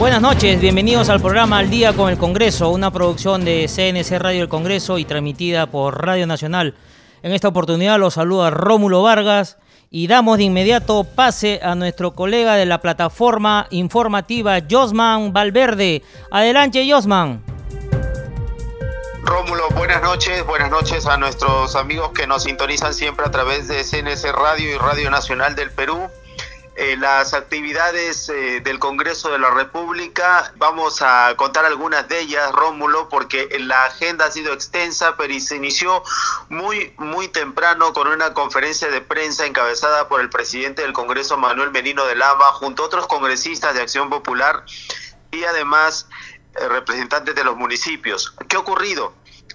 Buenas noches, bienvenidos al programa Al Día con el Congreso, una producción de CNC Radio del Congreso y transmitida por Radio Nacional. En esta oportunidad los saluda Rómulo Vargas y damos de inmediato pase a nuestro colega de la plataforma informativa, Josman Valverde. Adelante, Josman. Rómulo, buenas noches, buenas noches a nuestros amigos que nos sintonizan siempre a través de CNC Radio y Radio Nacional del Perú. Eh, las actividades eh, del Congreso de la República. Vamos a contar algunas de ellas, Rómulo, porque la agenda ha sido extensa, pero se inició muy, muy temprano con una conferencia de prensa encabezada por el presidente del Congreso, Manuel Merino de Lama, junto a otros congresistas de Acción Popular y además eh, representantes de los municipios. ¿Qué ha ocurrido?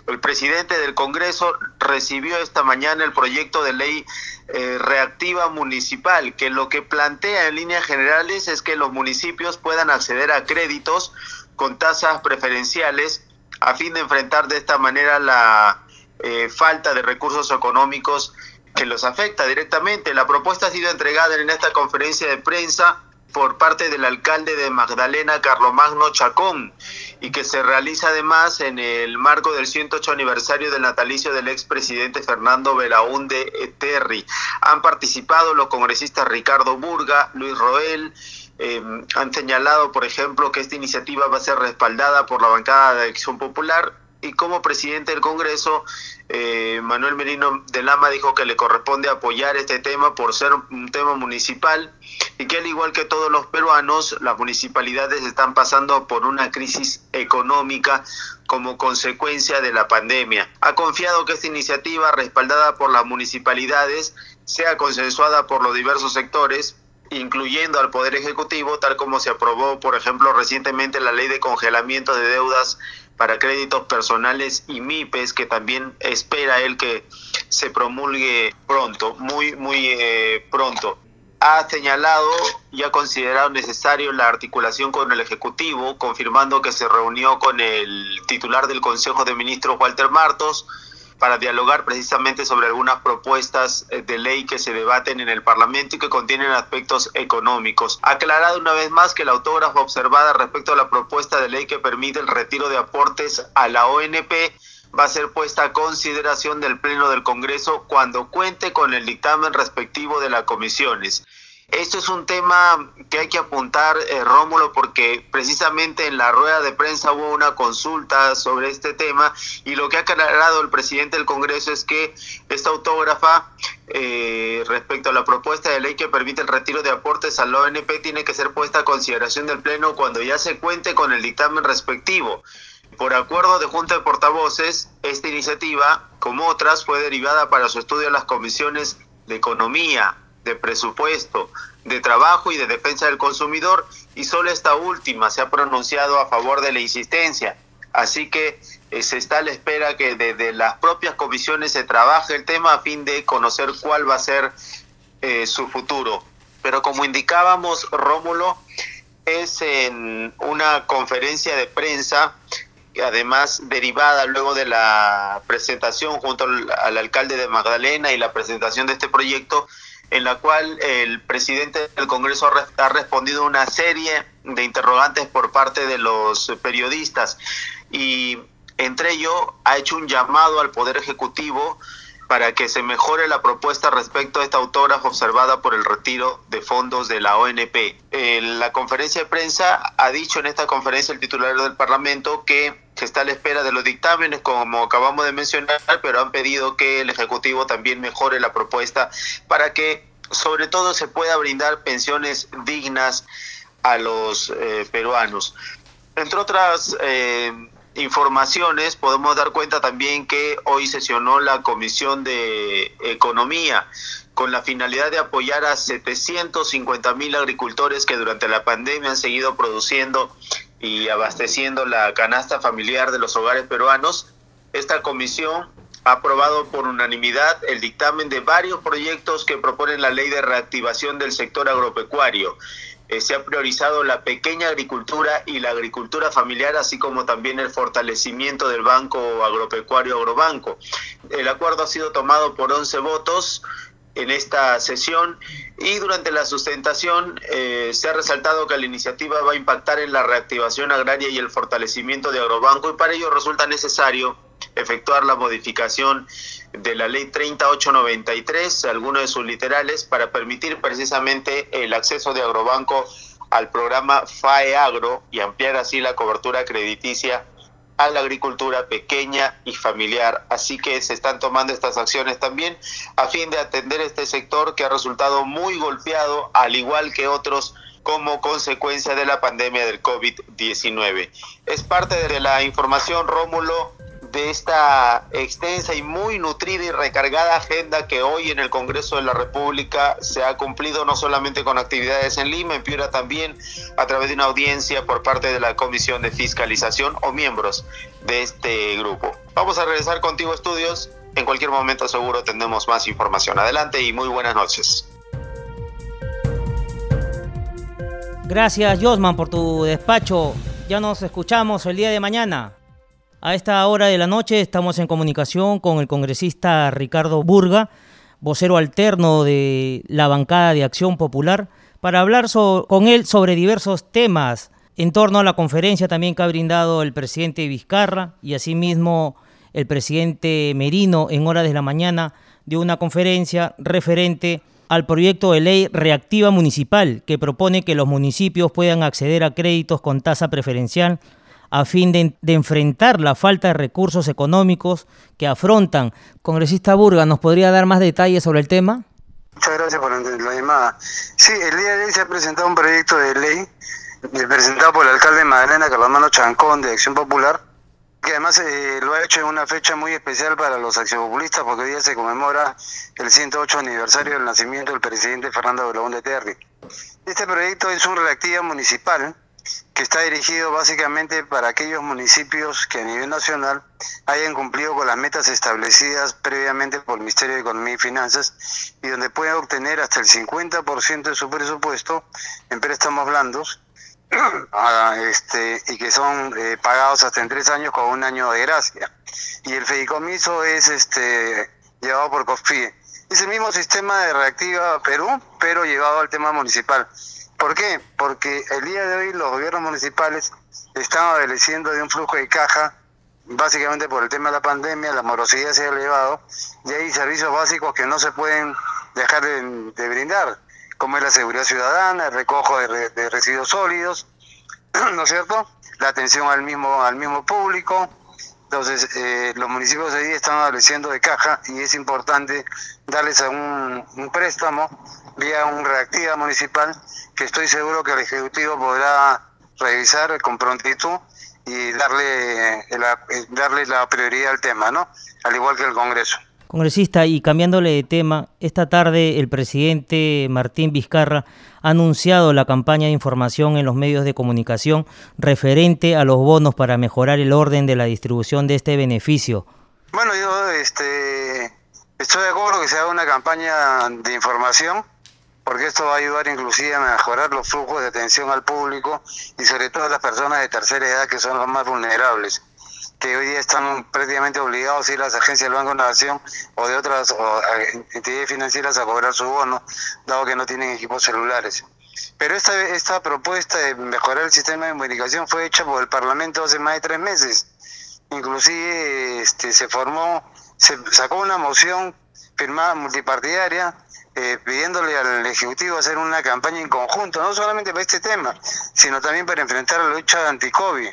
El presidente del Congreso recibió esta mañana el proyecto de ley eh, reactiva municipal, que lo que plantea en líneas generales es que los municipios puedan acceder a créditos con tasas preferenciales a fin de enfrentar de esta manera la eh, falta de recursos económicos que los afecta directamente. La propuesta ha sido entregada en esta conferencia de prensa por parte del alcalde de Magdalena, Carlomagno Chacón, y que se realiza además en el marco del 108 aniversario del natalicio del expresidente Fernando Belaúnde Terry. Han participado los congresistas Ricardo Burga, Luis Roel, eh, han señalado, por ejemplo, que esta iniciativa va a ser respaldada por la bancada de Acción Popular y como presidente del Congreso, eh, Manuel Merino de Lama dijo que le corresponde apoyar este tema por ser un tema municipal y que al igual que todos los peruanos, las municipalidades están pasando por una crisis económica como consecuencia de la pandemia. Ha confiado que esta iniciativa, respaldada por las municipalidades, sea consensuada por los diversos sectores incluyendo al Poder Ejecutivo, tal como se aprobó, por ejemplo, recientemente la ley de congelamiento de deudas para créditos personales y MIPES, que también espera él que se promulgue pronto, muy, muy eh, pronto. Ha señalado y ha considerado necesario la articulación con el Ejecutivo, confirmando que se reunió con el titular del Consejo de Ministros, Walter Martos, para dialogar precisamente sobre algunas propuestas eh, de ley que se debaten en el Parlamento y que contienen aspectos económicos. Aclarado una vez más que la autógrafa observada respecto a la propuesta de ley que permite el retiro de aportes a la ONP va a ser puesta a consideración del Pleno del Congreso cuando cuente con el dictamen respectivo de las comisiones. Esto es un tema que hay que apuntar, eh, Rómulo, porque precisamente en la rueda de prensa hubo una consulta sobre este tema y lo que ha aclarado el presidente del Congreso es que esta autógrafa, eh, respecto a la propuesta de ley que permite el retiro de aportes al ONP, tiene que ser puesta a consideración del Pleno cuando ya se cuente con el dictamen respectivo. Por acuerdo de Junta de Portavoces, esta iniciativa, como otras, fue derivada para su estudio en las comisiones de Economía, de presupuesto, de trabajo y de defensa del consumidor y solo esta última se ha pronunciado a favor de la insistencia. Así que eh, se está a la espera que desde las propias comisiones se trabaje el tema a fin de conocer cuál va a ser eh, su futuro. Pero como indicábamos, Rómulo, es en una conferencia de prensa, además derivada luego de la presentación junto al alcalde de Magdalena y la presentación de este proyecto, en la cual el presidente del Congreso ha respondido una serie de interrogantes por parte de los periodistas y entre ello ha hecho un llamado al Poder Ejecutivo para que se mejore la propuesta respecto a esta autógrafa observada por el retiro de fondos de la ONP. En la conferencia de prensa ha dicho en esta conferencia el titular del Parlamento que se está a la espera de los dictámenes, como acabamos de mencionar, pero han pedido que el Ejecutivo también mejore la propuesta para que sobre todo se pueda brindar pensiones dignas a los eh, peruanos. Entre otras eh, informaciones, podemos dar cuenta también que hoy sesionó la Comisión de Economía con la finalidad de apoyar a 750 mil agricultores que durante la pandemia han seguido produciendo y abasteciendo la canasta familiar de los hogares peruanos, esta comisión ha aprobado por unanimidad el dictamen de varios proyectos que proponen la ley de reactivación del sector agropecuario. Eh, se ha priorizado la pequeña agricultura y la agricultura familiar, así como también el fortalecimiento del Banco Agropecuario Agrobanco. El acuerdo ha sido tomado por 11 votos en esta sesión y durante la sustentación eh, se ha resaltado que la iniciativa va a impactar en la reactivación agraria y el fortalecimiento de Agrobanco y para ello resulta necesario efectuar la modificación de la ley 3893, algunos de sus literales, para permitir precisamente el acceso de Agrobanco al programa FAE Agro y ampliar así la cobertura crediticia a la agricultura pequeña y familiar. Así que se están tomando estas acciones también a fin de atender este sector que ha resultado muy golpeado, al igual que otros como consecuencia de la pandemia del COVID-19. Es parte de la información, Rómulo, de esta extensa y muy nutrida y recargada agenda que hoy en el Congreso de la República se ha cumplido no solamente con actividades en Lima, en Piura también a través de una audiencia por parte de la Comisión de Fiscalización o miembros de este grupo. Vamos a regresar contigo estudios. En cualquier momento seguro tendremos más información. Adelante y muy buenas noches. Gracias Josman por tu despacho. Ya nos escuchamos el día de mañana. A esta hora de la noche estamos en comunicación con el congresista Ricardo Burga, vocero alterno de la bancada de Acción Popular, para hablar con él sobre diversos temas. En torno a la conferencia también que ha brindado el presidente Vizcarra y asimismo el presidente Merino en horas de la mañana de una conferencia referente al proyecto de ley reactiva municipal que propone que los municipios puedan acceder a créditos con tasa preferencial a fin de, enfrentar la falta de recursos económicos que afrontan. Congresista Burga, ¿nos podría dar más detalles sobre el tema? Muchas gracias por la llamada. Sí, el día de hoy se ha presentado un proyecto de ley eh, presentado por el alcalde de Magdalena, Carlos Chancón, de Acción Popular, que además eh, lo ha hecho en una fecha muy especial para los accionistas porque hoy día se conmemora el 108 aniversario del nacimiento del presidente Fernando Belón de Terry. Este proyecto es un reactivo municipal que está dirigido básicamente para aquellos municipios que a nivel nacional hayan cumplido con las metas establecidas previamente por el Ministerio de Economía y Finanzas y donde pueden obtener hasta el 50% de su presupuesto en préstamos blandos este, y que son eh, pagados hasta en tres años con un año de gracia. Y el fideicomiso es este, llevado por COFIE. Es el mismo sistema de Reactiva Perú, pero llevado al tema municipal. ¿Por qué? Porque el día de hoy los gobiernos municipales están adoleciendo de un flujo de caja, básicamente por el tema de la pandemia, la morosidad se ha elevado y hay servicios básicos que no se pueden dejar de, brindar, como es la seguridad ciudadana, el recojo de, residuos sólidos, ¿no es cierto? La atención al mismo, al mismo público. Entonces, eh, los municipios de hoy están adoleciendo de caja y es importante darles un, un préstamo vía un reactiva municipal que estoy seguro que el Ejecutivo podrá revisar con prontitud y darle la, darle la prioridad al tema, ¿no? Al igual que el Congreso. Congresista, y cambiándole de tema, esta tarde el presidente Martín Vizcarra ha anunciado la campaña de información en los medios de comunicación referente a los bonos para mejorar el orden de la distribución de este beneficio. Bueno, yo este, estoy de acuerdo que se haga una campaña de información porque esto va a ayudar inclusive a mejorar los flujos de atención al público y sobre todo a las personas de tercera edad que son las más vulnerables que hoy día están prácticamente obligados a las agencias del Banco de Nación o de otras entidades financieras a cobrar su bono, dado que no tienen equipos celulares. Pero esta, esta propuesta de mejorar el sistema de comunicación fue hecha por el Parlamento hace más de tres meses. Inclusive este, se formó, se sacó una moción firmada multipartidaria eh, pidiéndole al Ejecutivo hacer una campaña en conjunto, no solamente para este tema, sino también para enfrentar la lucha anti-COVID.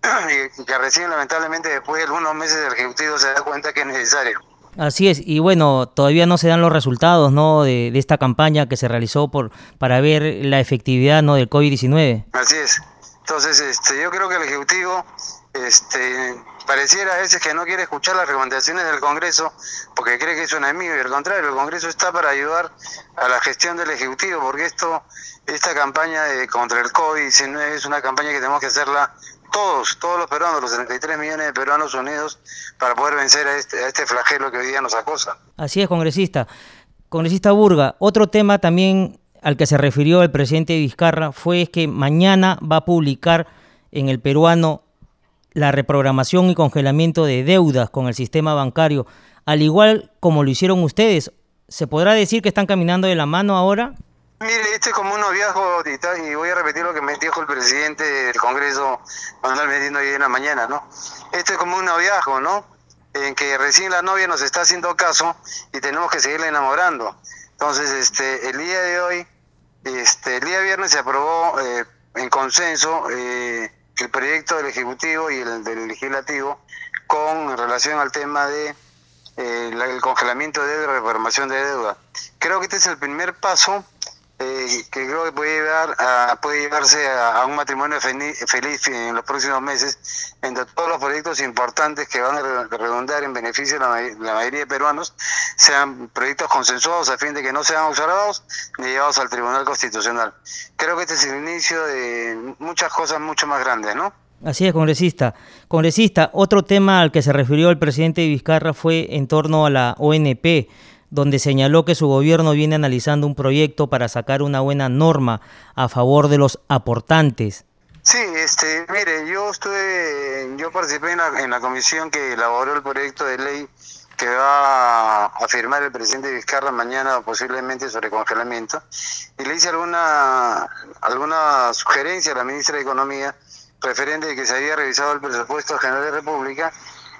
y que recién, lamentablemente, después de algunos meses, el Ejecutivo se da cuenta que es necesario. Así es, y bueno, todavía no se dan los resultados ¿no? de, esta campaña que se realizó por para ver la efectividad ¿no? del COVID-19. Así es. Entonces, este, yo creo que el Ejecutivo este, pareciera a veces que no quiere escuchar las recomendaciones del Congreso porque cree que es un enemigo y al contrario, el Congreso está para ayudar a la gestión del Ejecutivo porque esto, esta campaña de, contra el COVID-19 es una campaña que tenemos que hacerla todos, todos los peruanos, los 33 millones de peruanos unidos para poder vencer a este, a este flagelo que hoy día nos acosa. Así es, congresista. Congresista Burga, otro tema también al que se refirió el presidente Vizcarra fue que mañana va a publicar en el peruano la reprogramación y congelamiento de deudas con el sistema bancario, al igual como lo hicieron ustedes. ¿Se podrá decir que están caminando de la mano ahora? Mire, este es como un noviazgo, y voy a repetir lo que me dijo el presidente del Congreso, Manuel Medina, hoy en la mañana, ¿no? Este es como un noviazgo, ¿no? En que recién la novia nos está haciendo caso y tenemos que seguirla enamorando. Entonces, este, el día de hoy, este, el día viernes se aprobó eh, en consenso eh, el proyecto del Ejecutivo y el del Legislativo con relación al tema de eh, el congelamiento de deuda, reformación de deuda. Creo que este es el primer paso eh, que creo que puede llevar a, puede llevarse a, un matrimonio feliz en los próximos meses entre todos los proyectos importantes que van a redundar en beneficio de la, mayoría de peruanos sean proyectos consensuados a fin de que no sean observados ni llevados al Tribunal Constitucional. Creo que este es el inicio de muchas cosas mucho más grandes, ¿no? Así es, congresista. Congresista, otro tema al que se refirió el presidente Vizcarra fue en torno a la ONP donde señaló que su gobierno viene analizando un proyecto para sacar una buena norma a favor de los aportantes. Sí, este, mire, yo estuve, yo participé en la, en la comisión que elaboró el proyecto de ley que va a firmar el presidente Vizcarra mañana posiblemente sobre congelamiento y le hice alguna alguna sugerencia a la ministra de Economía referente de que se había revisado el presupuesto general de República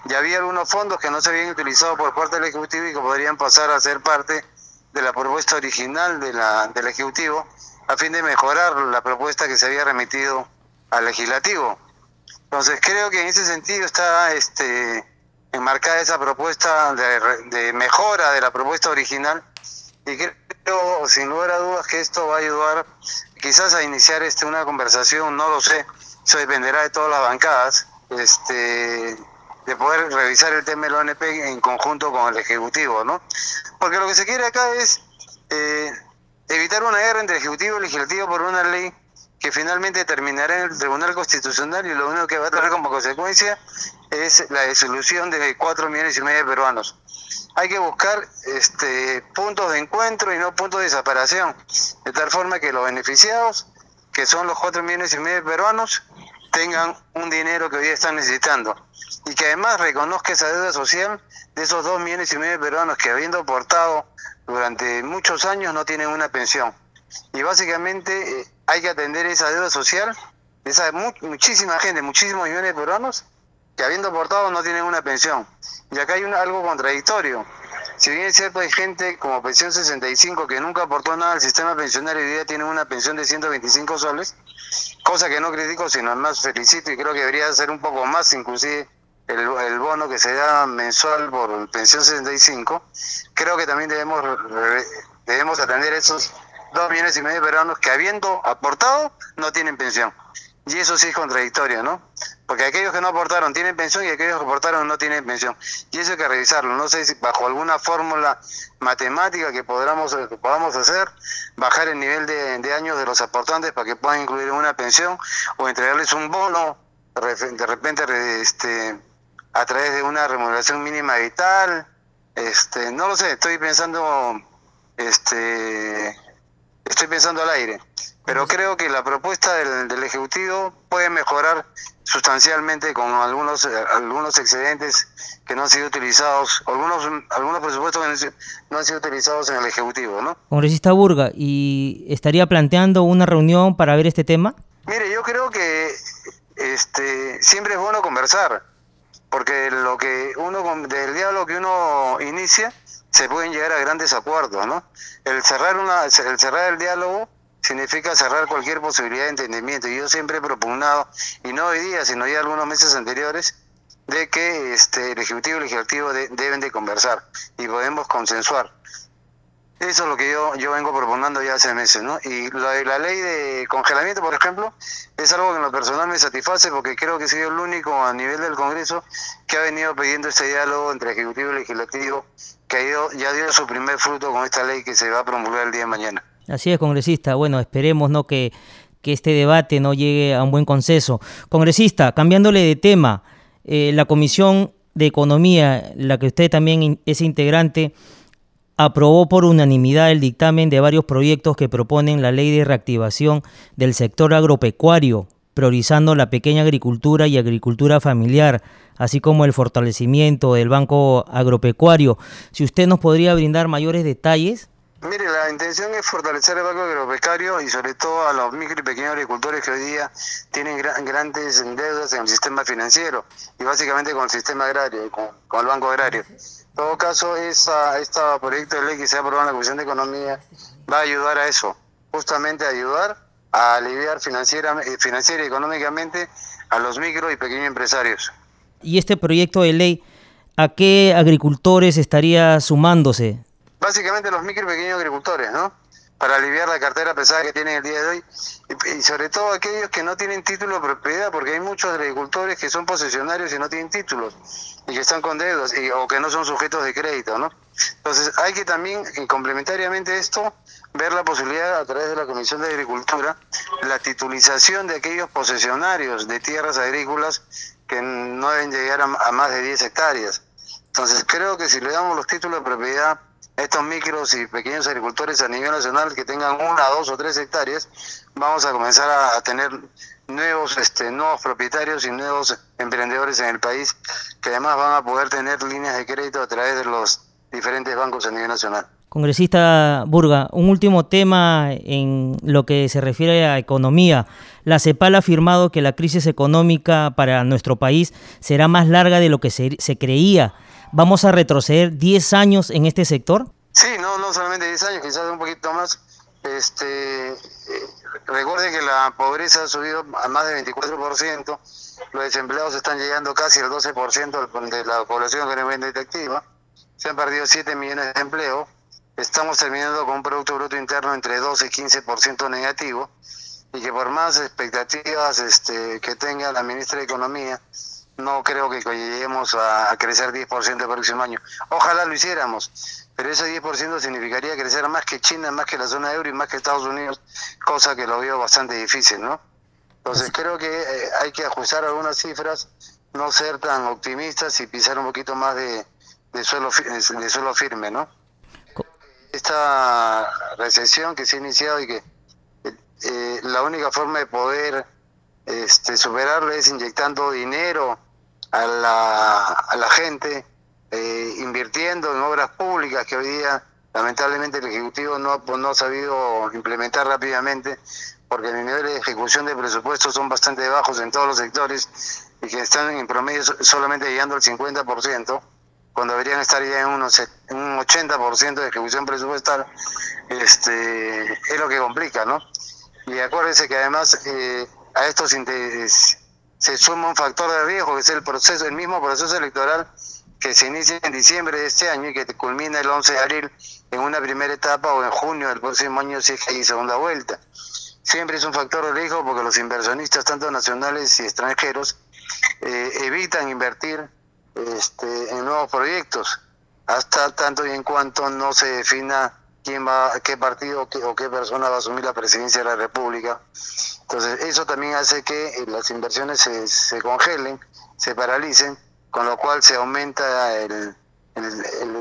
ya había algunos fondos que no se habían utilizado por parte del Ejecutivo y que podrían pasar a ser parte de la propuesta original de la, del Ejecutivo a fin de mejorar la propuesta que se había remitido al Legislativo. Entonces creo que en ese sentido está este, enmarcada esa propuesta de, de mejora de la propuesta original y creo sin lugar a dudas que esto va a ayudar quizás a iniciar este una conversación, no lo sé, eso dependerá de todas las bancadas, este de poder revisar el tema del ONP en conjunto con el Ejecutivo, ¿no? Porque lo que se quiere acá es eh, evitar una guerra entre Ejecutivo y Legislativo por una ley que finalmente terminará en el Tribunal Constitucional y lo único que va a traer como consecuencia es la disolución de cuatro millones y medio de peruanos. Hay que buscar este, puntos de encuentro y no puntos de separación, de tal forma que los beneficiados, que son los cuatro millones y medio de peruanos, tengan un dinero que hoy están necesitando y que además reconozca esa deuda social de esos dos millones y medio de peruanos que habiendo aportado durante muchos años no tienen una pensión. Y básicamente eh, hay que atender esa deuda social de esa muchísima gente, muchísimos millones de peruanos que habiendo aportado no tienen una pensión. Y acá hay algo contradictorio. Si bien es cierto, hay gente como Pensión 65 que nunca aportó nada al sistema pensionario y hoy día tienen una pensión de 125 soles, cosa que no critico, sino más felicito y creo que debería ser un poco más, inclusive el, el bono que se da mensual por pensión 65, creo que también debemos debemos atender esos dos millones y medio de peruanos que habiendo aportado no tienen pensión. Y eso sí es contradictorio, ¿no? Porque aquellos que no aportaron tienen pensión y aquellos que aportaron no tienen pensión. Y eso hay que revisarlo. No sé si bajo alguna fórmula matemática que podamos, que hacer, bajar el nivel de, de años de los aportantes para que puedan incluir una pensión o entregarles un bono de repente este, a través de una remuneración mínima vital. Este, no lo sé, estoy pensando este estoy pensando al aire pero creo que la propuesta del, Ejecutivo puede mejorar sustancialmente con algunos eh, algunos excedentes que no han sido utilizados, algunos algunos presupuestos que no han sido utilizados en el Ejecutivo, ¿no? Congresista Burga, ¿y estaría planteando una reunión para ver este tema? Mire, yo creo que este siempre es bueno conversar, porque lo que uno del diálogo que uno inicia se pueden llegar a grandes acuerdos, ¿no? El cerrar una el cerrar el diálogo significa cerrar cualquier posibilidad de entendimiento. Y yo siempre he propugnado, y no hoy día, sino ya algunos meses anteriores, de que este, el Ejecutivo y el Legislativo deben de conversar y podemos consensuar. Eso es lo que yo, yo vengo proponiendo ya hace meses, ¿no? Y la, la ley de congelamiento, por ejemplo, es algo que en lo personal me satisface porque creo que soy el único a nivel del Congreso que ha venido pidiendo este diálogo entre Ejecutivo y Legislativo, que ha ido, ya dio su primer fruto con esta ley que se va a promulgar el día de mañana. Así es, congresista. Bueno, esperemos no que, este debate no llegue a un buen consenso. Congresista, cambiándole de tema, eh, la Comisión de Economía, la que usted también es integrante, aprobó por unanimidad el dictamen de varios proyectos que proponen la ley de reactivación del sector agropecuario, priorizando la pequeña agricultura y agricultura familiar, así como el fortalecimiento del Banco Agropecuario. Si usted nos podría brindar mayores detalles. Mire, la intención es fortalecer el Banco Agropecuario y sobre todo a los micro y pequeños agricultores que hoy día tienen grandes deudas en el sistema financiero y básicamente con el sistema agrario, con, con el Banco Agrario todo caso, esa, este proyecto de ley que se ha aprobado en la Comisión de Economía va a ayudar a eso, justamente a ayudar a aliviar financiera, eh, financiera y económicamente a los micro y pequeños empresarios. ¿Y este proyecto de ley a qué agricultores estaría sumándose? Básicamente los micro y pequeños agricultores, ¿no? para aliviar la cartera pesada que tienen el día de hoy y, sobre todo aquellos que no tienen título de propiedad, porque hay muchos agricultores que son posesionarios y no tienen títulos y que están con deudas y, o que no son sujetos de crédito, ¿no? Entonces hay que también, complementariamente esto, ver la posibilidad a través de la Comisión de Agricultura, la titulización de aquellos posesionarios de tierras agrícolas que no deben llegar a, a más de 10 hectáreas. Entonces creo que si le damos los títulos de propiedad estos micros y pequeños agricultores a nivel nacional que tengan una, dos o tres hectáreas, vamos a comenzar a, tener nuevos, este, nuevos propietarios y nuevos emprendedores en el país que además van a poder tener líneas de crédito a través de los diferentes bancos a nivel nacional. Congresista Burga, un último tema en lo que se refiere a economía. La CEPAL ha afirmado que la crisis económica para nuestro país será más larga de lo que se, se creía vamos a retroceder 10 años en este sector? Sí, no, no solamente 10 años, quizás un poquito más. Este, eh, recuerde que la pobreza ha subido a más de 24%, los desempleados están llegando casi al 12% de la población económicamente activa, se han perdido 7 millones de empleos, estamos terminando con un Producto Bruto Interno entre 12 y 15% negativo, y que por más expectativas este, que tenga la ministra de Economía, no creo que lleguemos a, crecer 10% el próximo año. Ojalá lo hiciéramos, pero ese 10% significaría crecer más que China, más que la zona euro y más que Estados Unidos, cosa que lo veo bastante difícil, ¿no? Entonces creo que eh, hay que ajustar algunas cifras, no ser tan optimistas y pisar un poquito más de, suelo, de suelo firme, ¿no? Esta recesión que se ha iniciado y que eh, la única forma de poder este, superarla es inyectando dinero a la, a la gente, eh, invirtiendo en obras públicas que hoy día lamentablemente el Ejecutivo no, no ha sabido implementar rápidamente porque los niveles de ejecución de presupuestos son bastante bajos en todos los sectores y que están en promedio solamente llegando al 50%, cuando deberían estar ya en, unos, en un 80% de ejecución presupuestal, este, es lo que complica, ¿no? Y acuérdense que además eh, a estos intereses se suma un factor de riesgo, que es el proceso, el mismo proceso electoral que se inicia en diciembre de este año y que culmina el 11 de abril en una primera etapa o en junio del próximo año si es que hay segunda vuelta. Siempre es un factor de riesgo porque los inversionistas, tanto nacionales y extranjeros, eh, evitan invertir este, en nuevos proyectos hasta tanto y en cuanto no se defina quién va, qué partido o qué persona va a asumir la presidencia de la República entonces, eso también hace que eh, las inversiones se, se congelen, se paralicen, con lo cual se aumenta el,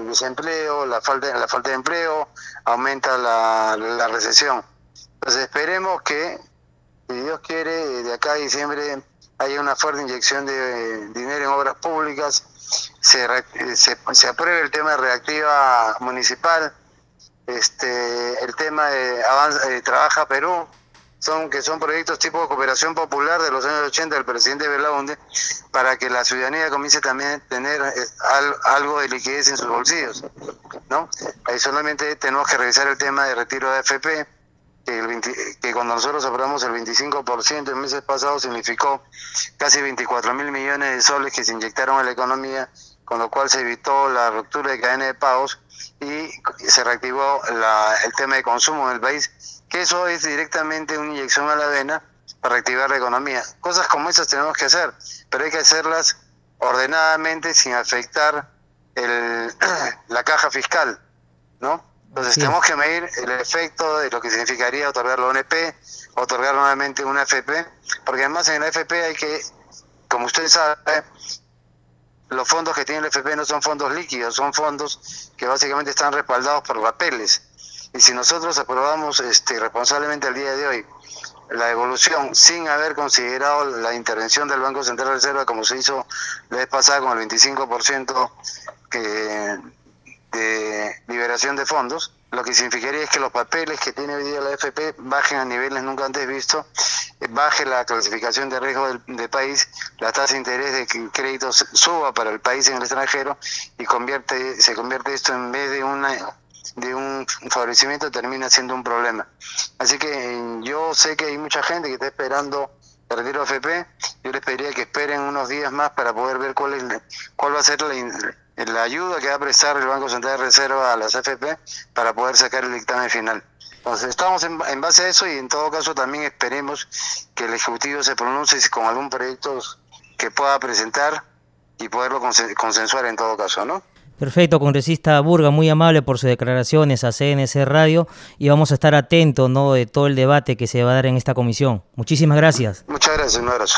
desempleo, la falta, la falta de empleo, aumenta la, recesión. Entonces, esperemos que, si Dios quiere, de acá a diciembre haya una fuerte inyección de dinero en obras públicas, se, se apruebe el tema de reactiva municipal, este el tema de avanza, de Trabaja Perú, son que son proyectos tipo de cooperación popular de los años 80 del presidente Belaunde para que la ciudadanía comience también a tener eh, algo de liquidez en sus bolsillos, ¿no? solamente tenemos que revisar el tema de retiro de AFP, que, el que cuando nosotros aprobamos el 25% en meses pasados significó casi 24 mil millones de soles que se inyectaron a la economía con lo cual se evitó la ruptura de cadena de pagos y se reactivó el tema de consumo en el país, que eso es directamente una inyección a la vena para reactivar la economía. Cosas como esas tenemos que hacer, pero hay que hacerlas ordenadamente sin afectar el, la caja fiscal, ¿no? Entonces tenemos que medir el efecto de lo que significaría otorgar la ONP, otorgar nuevamente una FP, porque además en la FP hay que, como usted sabe, los fondos que tiene el FP no son fondos líquidos, son fondos que básicamente están respaldados por papeles. Y si nosotros aprobamos este, responsablemente el día de hoy la evolución sin haber considerado la intervención del Banco Central de Reserva como se hizo la vez pasada con el 25% que, de liberación de fondos, lo que significaría es que los papeles que tiene hoy día la FP bajen a niveles nunca antes vistos, baje la clasificación de riesgo del, país, la tasa de interés de créditos suba para el país en el extranjero y convierte se convierte esto en vez de una de un favorecimiento termina siendo un problema. Así que yo sé que hay mucha gente que está esperando el retiro FP, yo les pediría que esperen unos días más para poder ver cuál, es, cuál va a ser la, la ayuda que va a prestar el Banco Central de Reserva a las FP para poder sacar el dictamen final. Entonces, estamos en, en, base a eso y en todo caso también esperemos que el Ejecutivo se pronuncie con algún proyecto que pueda presentar y poderlo consensuar en todo caso, ¿no? Perfecto, congresista Burga, muy amable por sus declaraciones a CNC Radio y vamos a estar atentos ¿no? de todo el debate que se va a dar en esta comisión. Muchísimas gracias. Muchas gracias, un abrazo.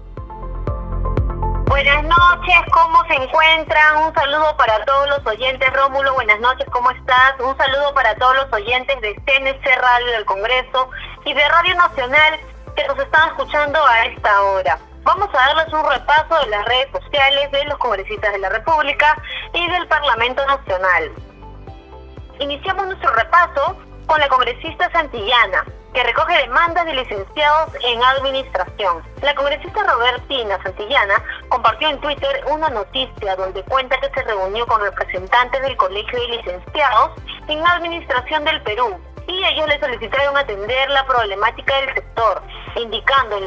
Buenas noches, ¿cómo se encuentran? Un saludo para todos los oyentes. Rómulo, buenas noches, ¿cómo estás? Un saludo para todos los oyentes de CNC Radio del Congreso y de Radio Nacional que nos están escuchando a esta hora. Vamos a darles un repaso de las redes sociales de los congresistas de la República y del Parlamento Nacional. Iniciamos nuestro repaso con la congresista Santillana, que recoge demandas de licenciados en administración. La congresista Robertina Santillana compartió en Twitter una noticia donde cuenta que se reunió con representantes del Colegio de Licenciados en Administración del Perú y ellos le solicitaron atender la problemática del sector, indicando en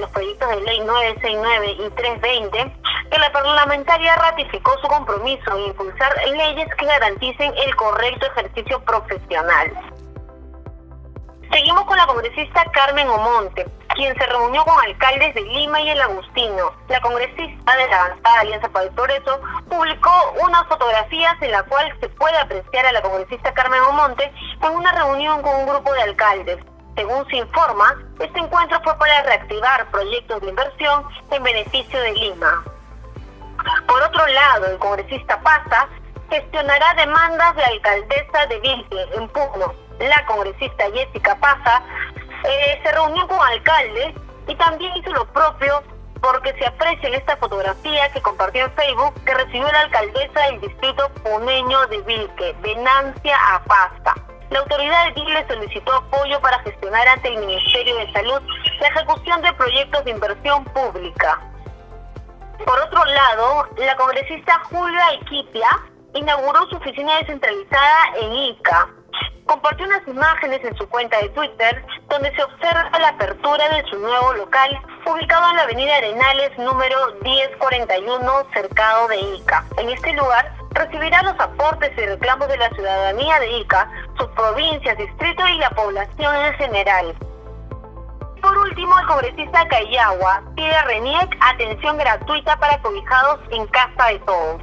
los, proyectos de ley 969 y 320 que la parlamentaria ratificó su compromiso en impulsar leyes que garanticen el correcto ejercicio profesional. Seguimos con la congresista Carmen Omonte, quien se reunió con alcaldes de Lima y el Agustino. La congresista de la avanzada Alianza para el Progreso publicó unas fotografías en la cual se puede apreciar a la congresista Carmen Omonte en una reunión con un grupo de alcaldes. Según se informa, este encuentro fue para reactivar proyectos de inversión en beneficio de Lima. Por otro lado, el congresista Pasa gestionará demandas de alcaldesa de Vilque en Puno la congresista Jessica Paza, eh, se reunió con alcaldes y también hizo lo propio porque se aprecia en esta fotografía que compartió en Facebook que recibió la alcaldesa del distrito puneño de Vilque, Venancia Apasta. La autoridad de Vilque solicitó apoyo para gestionar ante el Ministerio de Salud la ejecución de proyectos de inversión pública. Por otro lado, la congresista Julia Equipia inauguró su oficina descentralizada en Ica, compartió unas imágenes en su cuenta de Twitter donde se observa la apertura de su nuevo local ubicado en la avenida Arenales número 1041 cercado de Ica. En este lugar recibirá los aportes y reclamos de la ciudadanía de Ica, sus provincias, distrito y la población en general. Por último, el congresista Cayagua pide a RENIEC atención gratuita para cobijados en casa de todos.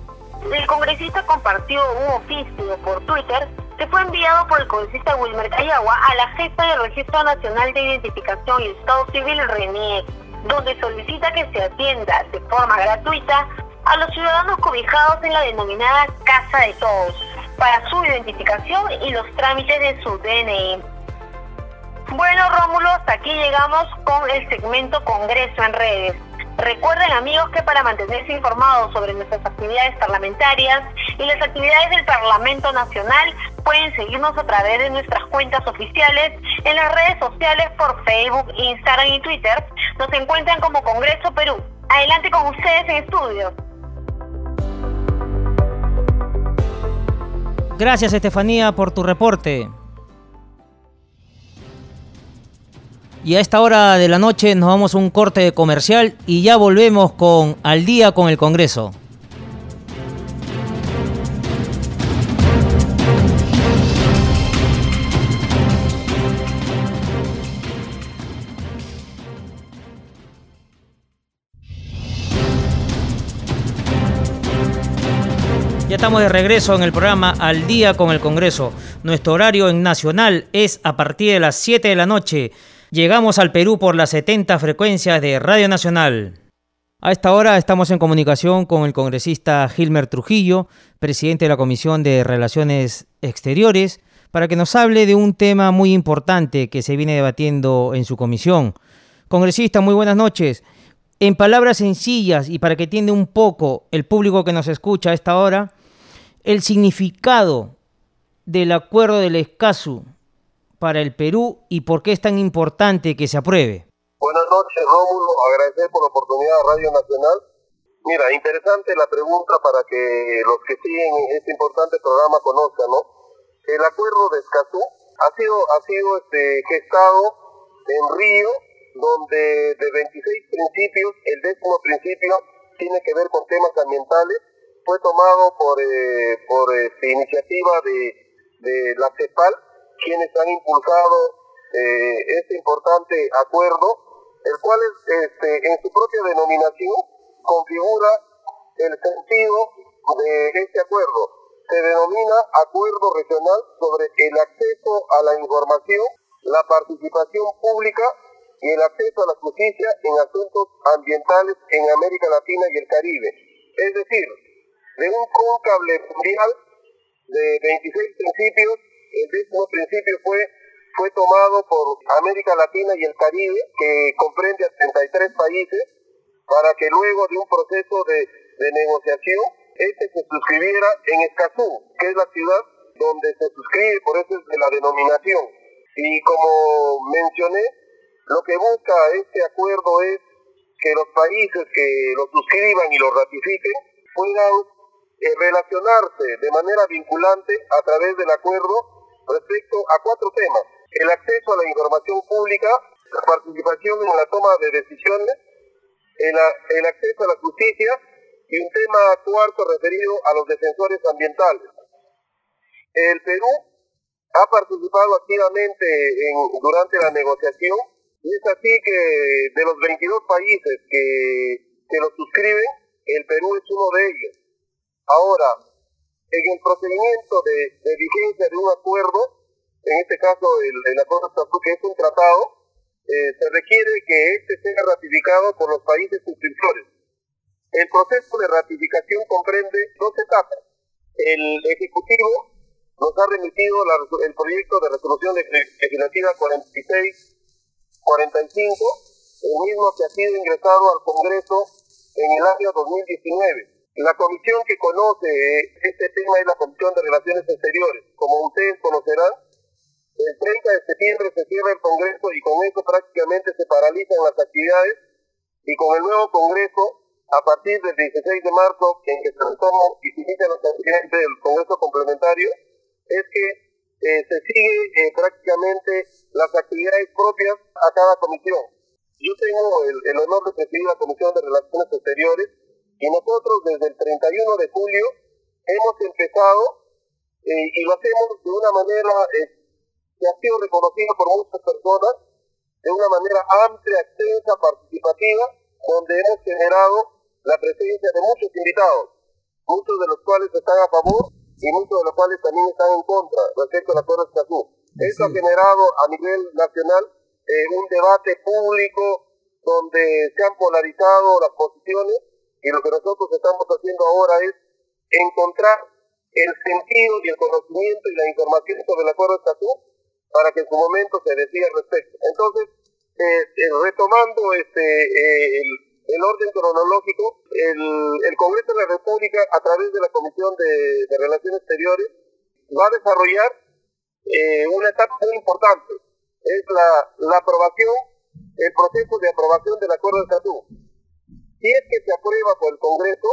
El congresista compartió un oficio por Twitter que fue enviado por el congresista Wilmer Cayagua a la jefa del Registro Nacional de Identificación y Estado Civil RENIEC, donde solicita que se atienda de forma gratuita a los ciudadanos cobijados en la denominada Casa de Todos para su identificación y los trámites de su DNI. Bueno, Rómulo, hasta aquí llegamos con el segmento Congreso en redes. Recuerden amigos que para mantenerse informados sobre nuestras actividades parlamentarias y las actividades del Parlamento Nacional pueden seguirnos a través de nuestras cuentas oficiales en las redes sociales por Facebook, Instagram y Twitter. Nos encuentran como Congreso Perú. Adelante con ustedes en estudio. Gracias Estefanía por tu reporte. Y a esta hora de la noche nos vamos a un corte comercial y ya volvemos con Al día con el Congreso. Ya estamos de regreso en el programa Al día con el Congreso. Nuestro horario en Nacional es a partir de las 7 de la noche. Llegamos al Perú por las 70 frecuencias de Radio Nacional. A esta hora estamos en comunicación con el congresista Gilmer Trujillo, presidente de la Comisión de Relaciones Exteriores, para que nos hable de un tema muy importante que se viene debatiendo en su comisión. Congresista, muy buenas noches. En palabras sencillas y para que entienda un poco el público que nos escucha a esta hora, el significado del acuerdo del Escazú para el Perú y por qué es tan importante que se apruebe. Buenas noches, Rómulo. Agradecer por la oportunidad a Radio Nacional. Mira, interesante la pregunta para que los que siguen este importante programa conozcan, ¿no? El acuerdo de Escazú ha sido, ha sido este, gestado en Río, donde de 26 principios, el décimo principio tiene que ver con temas ambientales fue tomado por, eh, por este, iniciativa de la CEPAL, quienes han impulsado eh, este importante acuerdo, el cual este, en su propia denominación configura el sentido de este acuerdo. Se denomina Acuerdo Regional sobre el acceso a la información, la participación pública y el acceso a la justicia en asuntos ambientales en América Latina y el Caribe. Es decir, de un cóncable mundial de 26 principios, el décimo principio fue, fue tomado por América Latina y el Caribe, que comprende a 33 países, para que luego de un proceso de, de negociación, este se suscribiera en Escazú, que es la ciudad donde se suscribe, por eso es de la denominación. Y como mencioné, lo que busca este acuerdo es que los países que lo suscriban y lo ratifiquen puedan eh, relacionarse de manera vinculante a través del acuerdo respecto a cuatro temas. El acceso a la información pública, la participación en la toma de decisiones, el, el acceso a la justicia y un tema cuarto referido a los defensores ambientales. El Perú ha participado activamente en, durante la negociación y es así que de los 22 países que, que lo suscriben, el Perú es uno de ellos. Ahora, en el procedimiento de, vigencia de un acuerdo, en este caso el, acuerdo que es un tratado, eh, se requiere que este sea ratificado por los países suscriptores. El proceso de ratificación comprende dos etapas. El Ejecutivo nos ha remitido el proyecto de resolución legislativa 46-45, el mismo que ha sido ingresado al Congreso en el año 2019 la comisión que conoce este tema es la Comisión de Relaciones Exteriores. Como ustedes conocerán, el 30 de septiembre se cierra el Congreso y con eso prácticamente se paralizan las actividades y con el nuevo Congreso, a partir del 16 de marzo, en que se retoma y se inician las actividades del Congreso complementario, es que eh, se sigue eh, prácticamente las actividades propias a cada comisión. Yo tengo el honor de presidir la Comisión de Relaciones Exteriores y nosotros desde el 31 de julio hemos empezado eh, y lo hacemos de una manera eh, que ha sido reconocida por muchas personas, de una manera amplia, extensa, participativa, donde hemos generado la presencia de muchos invitados, muchos de los cuales están a favor y muchos de los cuales también están en contra respecto al acuerdo de Escazú. Esto ha generado a nivel nacional eh, un debate público donde se han polarizado las posiciones y lo que nosotros estamos haciendo ahora es encontrar el sentido y el conocimiento y la información sobre el acuerdo de Escazú para que en su momento se decida al respecto. Entonces, eh, retomando este eh, el, orden cronológico, el, Congreso de la República, a través de la Comisión de, Relaciones Exteriores, va a desarrollar eh, una etapa muy importante. Es la, la aprobación, el proceso de aprobación del acuerdo de Escazú. Si es que se aprueba por el Congreso,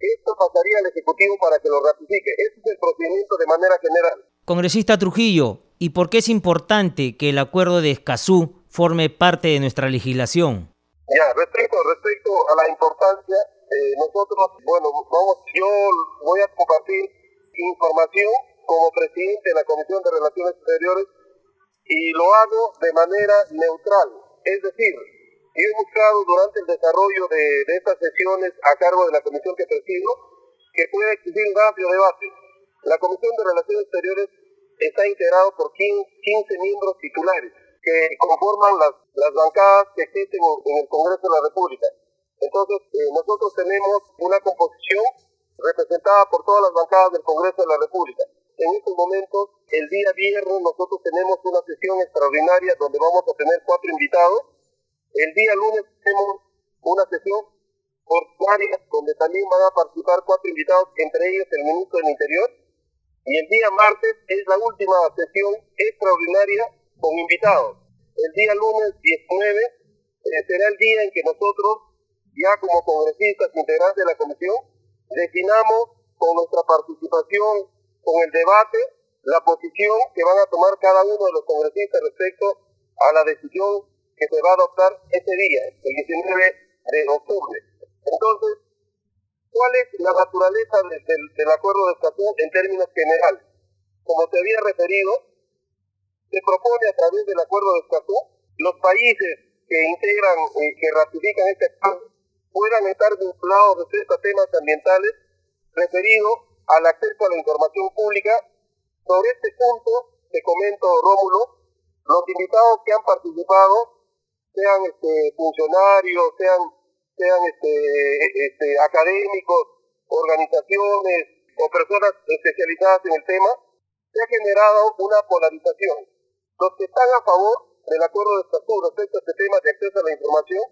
esto pasaría al Ejecutivo para que lo ratifique. Ese es el procedimiento de manera general. Congresista Trujillo, ¿y por qué es importante que el acuerdo de Escazú forme parte de nuestra legislación? Ya, respecto, respecto a la importancia, eh, nosotros, bueno, vamos, yo voy a compartir información como presidente de la Comisión de Relaciones Exteriores y lo hago de manera neutral. Es decir, he buscado durante el desarrollo de, de estas sesiones a cargo de la comisión que presido que pueda existir un amplio debate. La Comisión de Relaciones Exteriores está integrado por 15, 15 miembros titulares que conforman las, las bancadas que existen en, el Congreso de la República. Entonces, eh, nosotros tenemos una composición representada por todas las bancadas del Congreso de la República. En estos momentos, el día viernes, nosotros tenemos una sesión extraordinaria donde vamos a tener cuatro invitados. El día lunes tenemos una sesión ordinaria donde también van a participar cuatro invitados, entre ellos el ministro del Interior. Y el día martes es la última sesión extraordinaria con invitados. El día lunes 19 eh, será el día en que nosotros, ya como congresistas integrantes de la comisión, definamos con nuestra participación, con el debate, la posición que van a tomar cada uno de los congresistas respecto a la decisión que se va a adoptar ese día, el 19 de octubre. Entonces, ¿cuál es la naturaleza del acuerdo de estatus en términos generales? Como te había referido, se propone a través del acuerdo de Escazú los países que integran y que ratifican este acuerdo puedan estar vinculados respecto a temas ambientales referidos al acceso a la información pública. Sobre este punto, te comento, Rómulo, los invitados que han participado, sean este, funcionarios, sean, sean este, este, académicos, organizaciones o personas especializadas en el tema, se ha generado una polarización. Los que están a favor del acuerdo de estatuto respecto a este tema de acceso a la información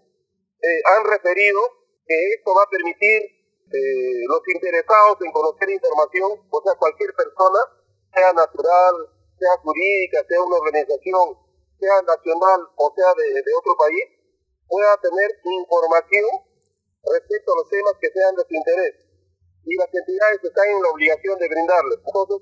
eh, han referido que esto va a permitir eh, los interesados en conocer información, o sea, cualquier persona, sea natural, sea jurídica, sea una organización, sea nacional o sea de, otro país, pueda tener información respecto a los temas que sean de su interés. Y las entidades están en la obligación de brindarles. Entonces,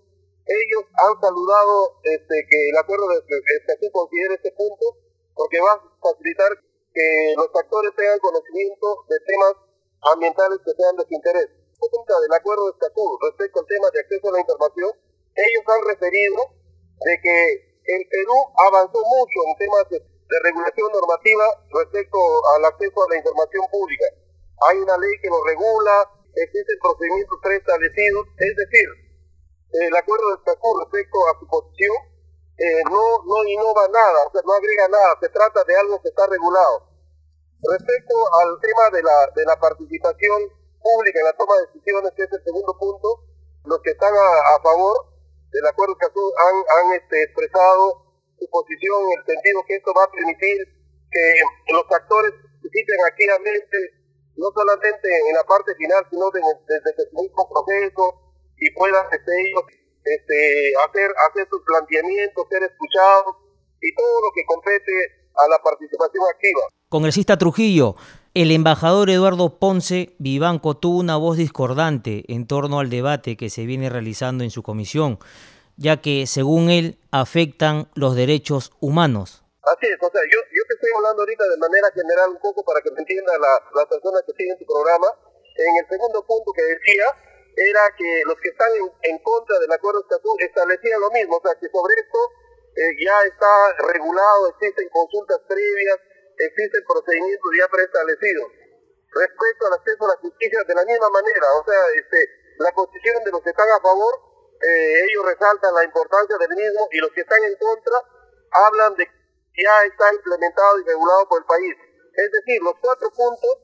ellos han saludado este, que el acuerdo de Escazú considere este punto porque va a facilitar que los actores tengan conocimiento de temas ambientales que sean de su interés. del acuerdo de Escazú respecto al tema de acceso a la información, ellos han referido de que el Perú avanzó mucho en temas de, regulación normativa respecto al acceso a la información pública. Hay una ley que lo regula, existen procedimientos preestablecidos, es decir, el acuerdo de Escazú respecto a su posición eh, no, no innova nada, o sea, no agrega nada, se trata de algo que está regulado. Respecto al tema de la, de la participación pública en la toma de decisiones, que es el segundo punto, los que están a, favor del acuerdo Escazú han, han este, expresado su posición en el sentido que esto va a permitir que los actores participen activamente, no solamente en la parte final, sino desde el mismo proceso, y puedan este, ellos este, hacer, hacer sus planteamientos, ser escuchados y todo lo que compete a la participación activa. Congresista Trujillo, el embajador Eduardo Ponce Vivanco tuvo una voz discordante en torno al debate que se viene realizando en su comisión, ya que, según él, afectan los derechos humanos. Así es, o sea, yo, yo te estoy hablando ahorita de manera general un poco para que me entienda la, la persona que sigue en tu programa. En el segundo punto que decía, era que los que están en, contra del acuerdo estatal establecían lo mismo, o sea que sobre esto eh, ya está regulado, existen consultas previas, existen procedimientos ya preestablecidos. Respecto al acceso a la justicia, de la misma manera, o sea, este, la posición de los que están a favor, eh, ellos resaltan la importancia del mismo y los que están en contra hablan de que ya está implementado y regulado por el país. Es decir, los cuatro puntos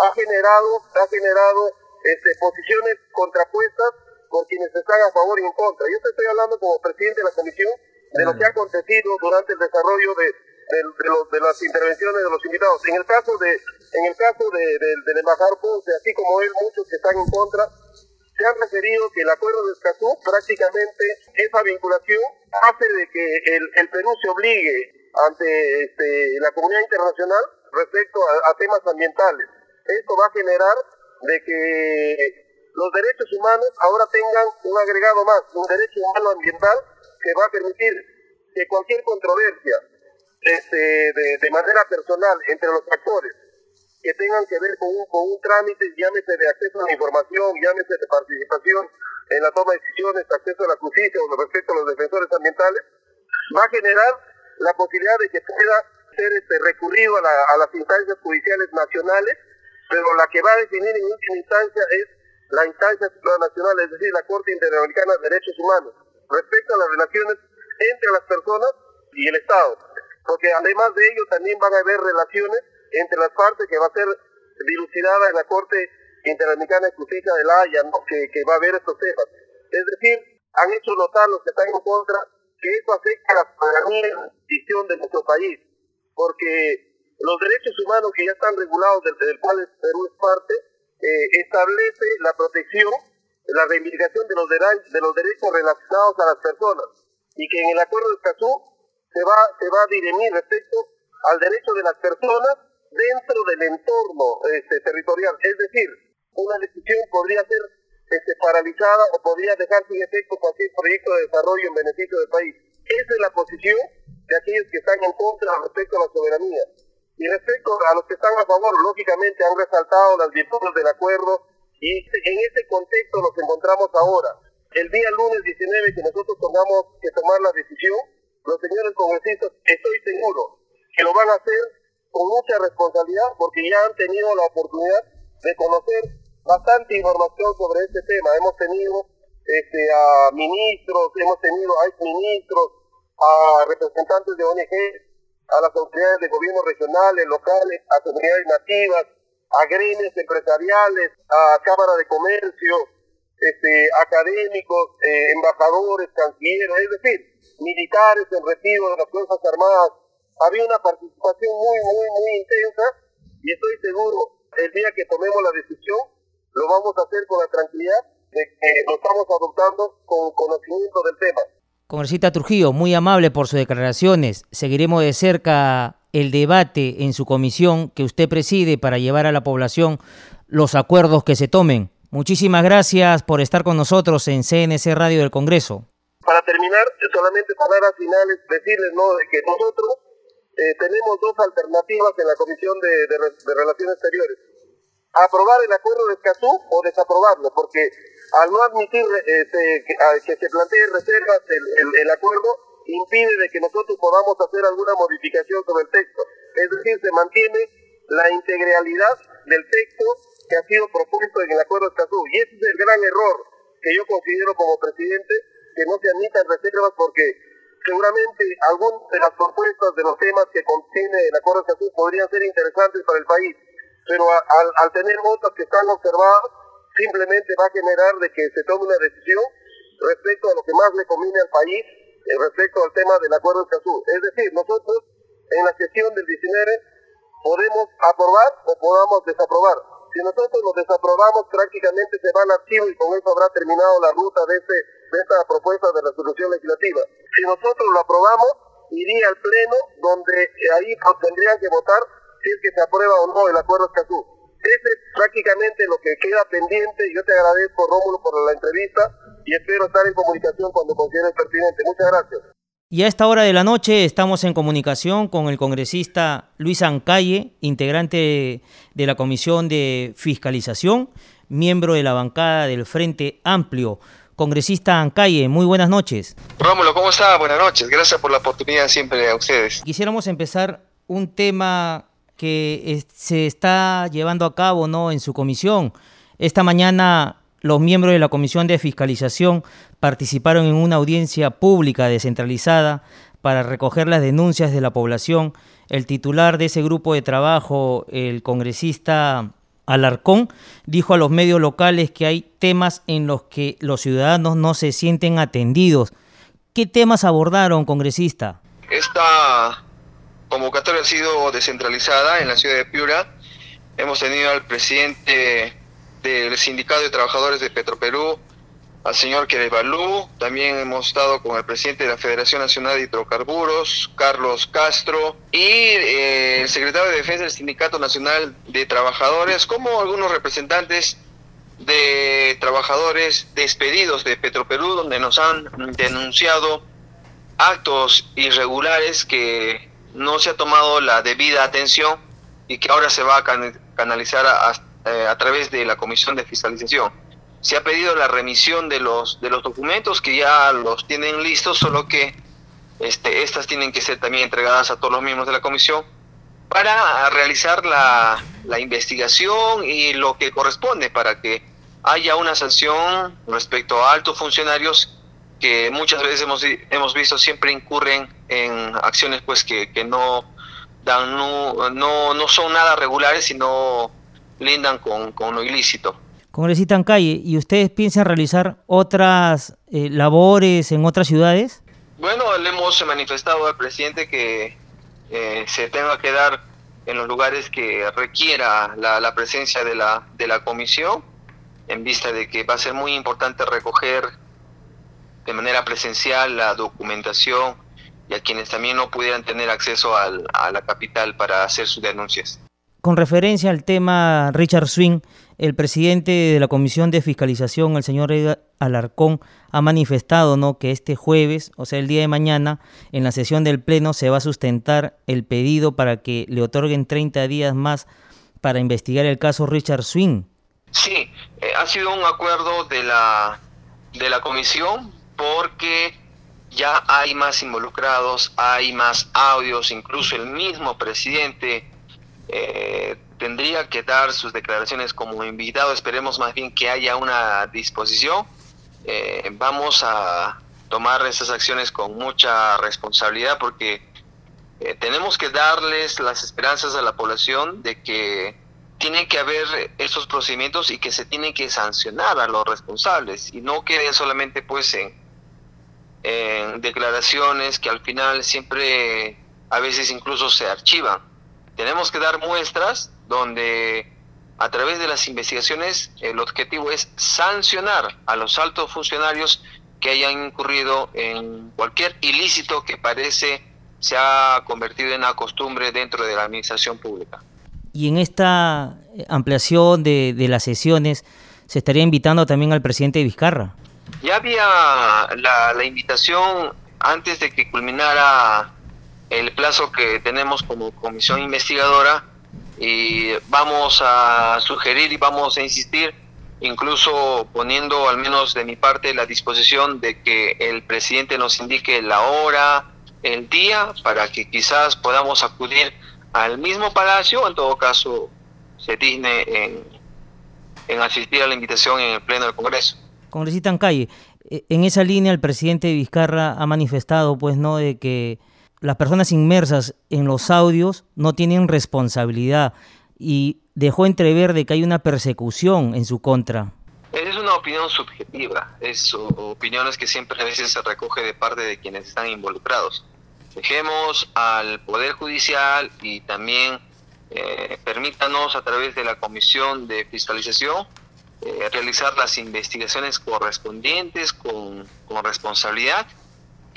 ha generado, ha generado este, posiciones contrapuestas por quienes están a favor y en contra. Yo te estoy hablando como presidente de la comisión de lo que ha acontecido durante el desarrollo de, de, las intervenciones de los invitados. En el caso de en el caso de, del embajador Ponce, así como él, muchos que están en contra, se han referido que el acuerdo de Escazú prácticamente esa vinculación hace de que el, Perú se obligue ante este, la comunidad internacional respecto a, temas ambientales. Esto va a generar de que los derechos humanos ahora tengan un agregado más, un derecho humano ambiental que va a permitir que cualquier controversia este, de manera personal entre los actores que tengan que ver con un, con un trámite, llámese de acceso a la información, llámese de participación en la toma de decisiones, acceso a la justicia o respecto a los defensores ambientales, va a generar la posibilidad de que pueda ser este, recurrido a, a las instancias judiciales nacionales, pero la que va a definir en última instancia es la instancia supranacional, es decir, la Corte Interamericana de Derechos Humanos, respecto a las relaciones entre las personas y el Estado. Porque además de ello también van a haber relaciones entre las partes que va a ser dilucidada en la Corte Interamericana de Justicia de la Haya, que, va a ver estos temas. Es decir, han hecho notar los que están en contra que eso afecta a la soberanía y de nuestro país, porque los derechos humanos que ya están regulados, del, del cual Perú es parte, eh, establece la protección, la reivindicación de los, de los derechos relacionados a las personas, y que en el acuerdo de Escazú se va, se va a dirimir respecto al derecho de las personas dentro del entorno este, territorial. Es decir, una decisión podría ser este, paralizada o podría dejar sin efecto cualquier proyecto de desarrollo en beneficio del país. Esa es la posición de aquellos que están en contra respecto a la soberanía. Y respecto a los que están a favor, lógicamente han resaltado las virtudes del acuerdo y en ese contexto nos encontramos ahora. El día lunes 19 que nosotros tengamos que tomar la decisión, los señores congresistas, estoy seguro que lo van a hacer con mucha responsabilidad porque ya han tenido la oportunidad de conocer bastante información sobre este tema. Hemos tenido este, a ministros, hemos tenido a exministros, a representantes de ONG, a las autoridades de gobierno regionales, locales, a comunidades nativas, a gremios empresariales, a Cámara de Comercio, este, académicos, eh, embajadores, cancilleros, es decir, militares en retiro de las Fuerzas Armadas, había una participación muy, muy, muy intensa y estoy seguro, el día que tomemos la decisión, lo vamos a hacer con la tranquilidad de que lo estamos adoptando con conocimiento del tema. Congresista Trujillo, muy amable por sus declaraciones. Seguiremos de cerca el debate en su comisión que usted preside para llevar a la población los acuerdos que se tomen. Muchísimas gracias por estar con nosotros en CNC Radio del Congreso. Para terminar, solamente palabras finales, decirles ¿no? de que nosotros eh, tenemos dos alternativas en la Comisión de, Relaciones Exteriores. Aprobar el acuerdo de Escazú o desaprobarlo, porque al no admitir este, que, se plantee reservas el, el, acuerdo, impide de que nosotros podamos hacer alguna modificación sobre el texto. Es decir, se mantiene la integralidad del texto que ha sido propuesto en el acuerdo de Escazú. Y ese es el gran error que yo considero como presidente, que no se admitan reservas porque seguramente algunas de las propuestas de los temas que contiene el acuerdo de Jesús podrían ser interesantes para el país, pero al, tener otras que están observadas, simplemente va a generar de que se tome una decisión respecto a lo que más le conviene al país eh, respecto al tema del acuerdo de Jesús. Es decir, nosotros en la sesión del 19 podemos aprobar o podamos desaprobar. Si nosotros lo desaprobamos, prácticamente se va al archivo y con eso habrá terminado la ruta de este de esta propuesta de resolución legislativa. Si nosotros lo aprobamos, iría al Pleno, donde ahí pues, tendrían que votar si es que se aprueba o no el acuerdo Escazú. Ese es prácticamente lo que queda pendiente. Yo te agradezco, Rómulo, por la entrevista y espero estar en comunicación cuando consideres pertinente. Muchas gracias. Y a esta hora de la noche estamos en comunicación con el congresista Luis Ancalle, integrante de la Comisión de Fiscalización, miembro de la bancada del Frente Amplio. Congresista Ancalle, muy buenas noches. Rómulo, ¿cómo está? Buenas noches. Gracias por la oportunidad siempre a ustedes. Quisiéramos empezar un tema que se está llevando a cabo ¿no? en su comisión. Esta mañana los miembros de la Comisión de Fiscalización participaron en una audiencia pública descentralizada para recoger las denuncias de la población. El titular de ese grupo de trabajo, el congresista Alarcón dijo a los medios locales que hay temas en los que los ciudadanos no se sienten atendidos. ¿Qué temas abordaron, congresista? Esta convocatoria ha sido descentralizada en la ciudad de Piura. Hemos tenido al presidente del Sindicato de Trabajadores de Petroperú, al señor Querevalú, también hemos estado con el presidente de la Federación Nacional de Hidrocarburos, Carlos Castro, y eh, el secretario de Defensa del Sindicato Nacional de Trabajadores, como algunos representantes de trabajadores despedidos de Petroperú, donde nos han denunciado actos irregulares que no se ha tomado la debida atención y que ahora se va a canalizar eh, a, través de la Comisión de Fiscalización. Se ha pedido la remisión de los, de los documentos que ya los tienen listos, solo que este, estas tienen que ser también entregadas a todos los miembros de la comisión para realizar la, la investigación y lo que corresponde para que haya una sanción respecto a altos funcionarios que muchas veces hemos, hemos visto siempre incurren en acciones pues que, que no dan no, no, no, son nada regulares sino lindan con, con lo ilícito. Congresista Ancalle, ¿y ustedes piensan realizar otras eh, labores en otras ciudades? Bueno, le hemos manifestado al presidente que eh, se tenga que dar en los lugares que requiera la, la presencia de la, de la comisión, en vista de que va a ser muy importante recoger de manera presencial la documentación y a quienes también no pudieran tener acceso al, a la capital para hacer sus denuncias. Con referencia al tema Richard Swing, el presidente de la Comisión de Fiscalización, el señor Alarcón, ha manifestado ¿no? que este jueves, o sea, el día de mañana, en la sesión del Pleno se va a sustentar el pedido para que le otorguen 30 días más para investigar el caso Richard Swing. Sí, eh, ha sido un acuerdo de la, de la comisión porque ya hay más involucrados, hay más audios, incluso el mismo presidente eh, tendría que dar sus declaraciones como invitado. Esperemos más bien que haya una disposición. Eh, vamos a tomar esas acciones con mucha responsabilidad porque eh, tenemos que darles las esperanzas a la población de que tiene que haber esos procedimientos y que se tiene que sancionar a los responsables y no queden solamente pues en declaraciones que al final siempre a veces incluso se archivan. Tenemos que dar muestras donde a través de las investigaciones el objetivo es sancionar a los altos funcionarios que hayan incurrido en cualquier ilícito que parece se ha convertido en una costumbre dentro de la administración pública. Y en esta ampliación de, de las sesiones se estaría invitando también al presidente Vizcarra. Ya había la, invitación antes de que culminara el plazo que tenemos como comisión investigadora y vamos a sugerir y vamos a insistir, incluso poniendo al menos de mi parte la disposición de que el presidente nos indique la hora, el día, para que quizás podamos acudir al mismo palacio, en todo caso se digne en, en asistir a la invitación en el Pleno del Congreso. Congresista Calle, e, en esa línea el presidente Vizcarra ha manifestado, pues, ¿no?, de que las personas inmersas en los audios no tienen responsabilidad y dejó entrever de que hay una persecución en su contra. Es una opinión subjetiva, es opiniones que siempre a veces se recoge de parte de quienes están involucrados. Dejemos al Poder Judicial y también eh, permítanos a través de la Comisión de Fiscalización eh, realizar las investigaciones correspondientes con, con responsabilidad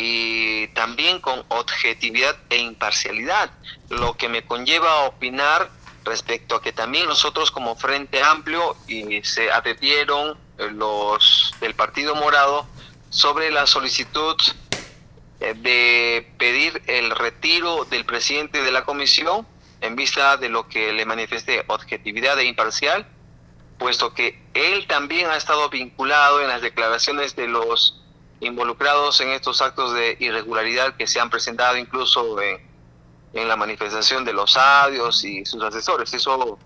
y también con objetividad e imparcialidad, lo que me conlleva a opinar respecto a que también nosotros como Frente Amplio y se advirtieron los del Partido Morado sobre la solicitud eh, de pedir el retiro del presidente de la comisión en vista de lo que le manifieste objetividad e imparcial puesto que él también ha estado vinculado en las declaraciones de los involucrados en estos actos de irregularidad que se han presentado incluso en, la manifestación de los audios y sus asesores. Eso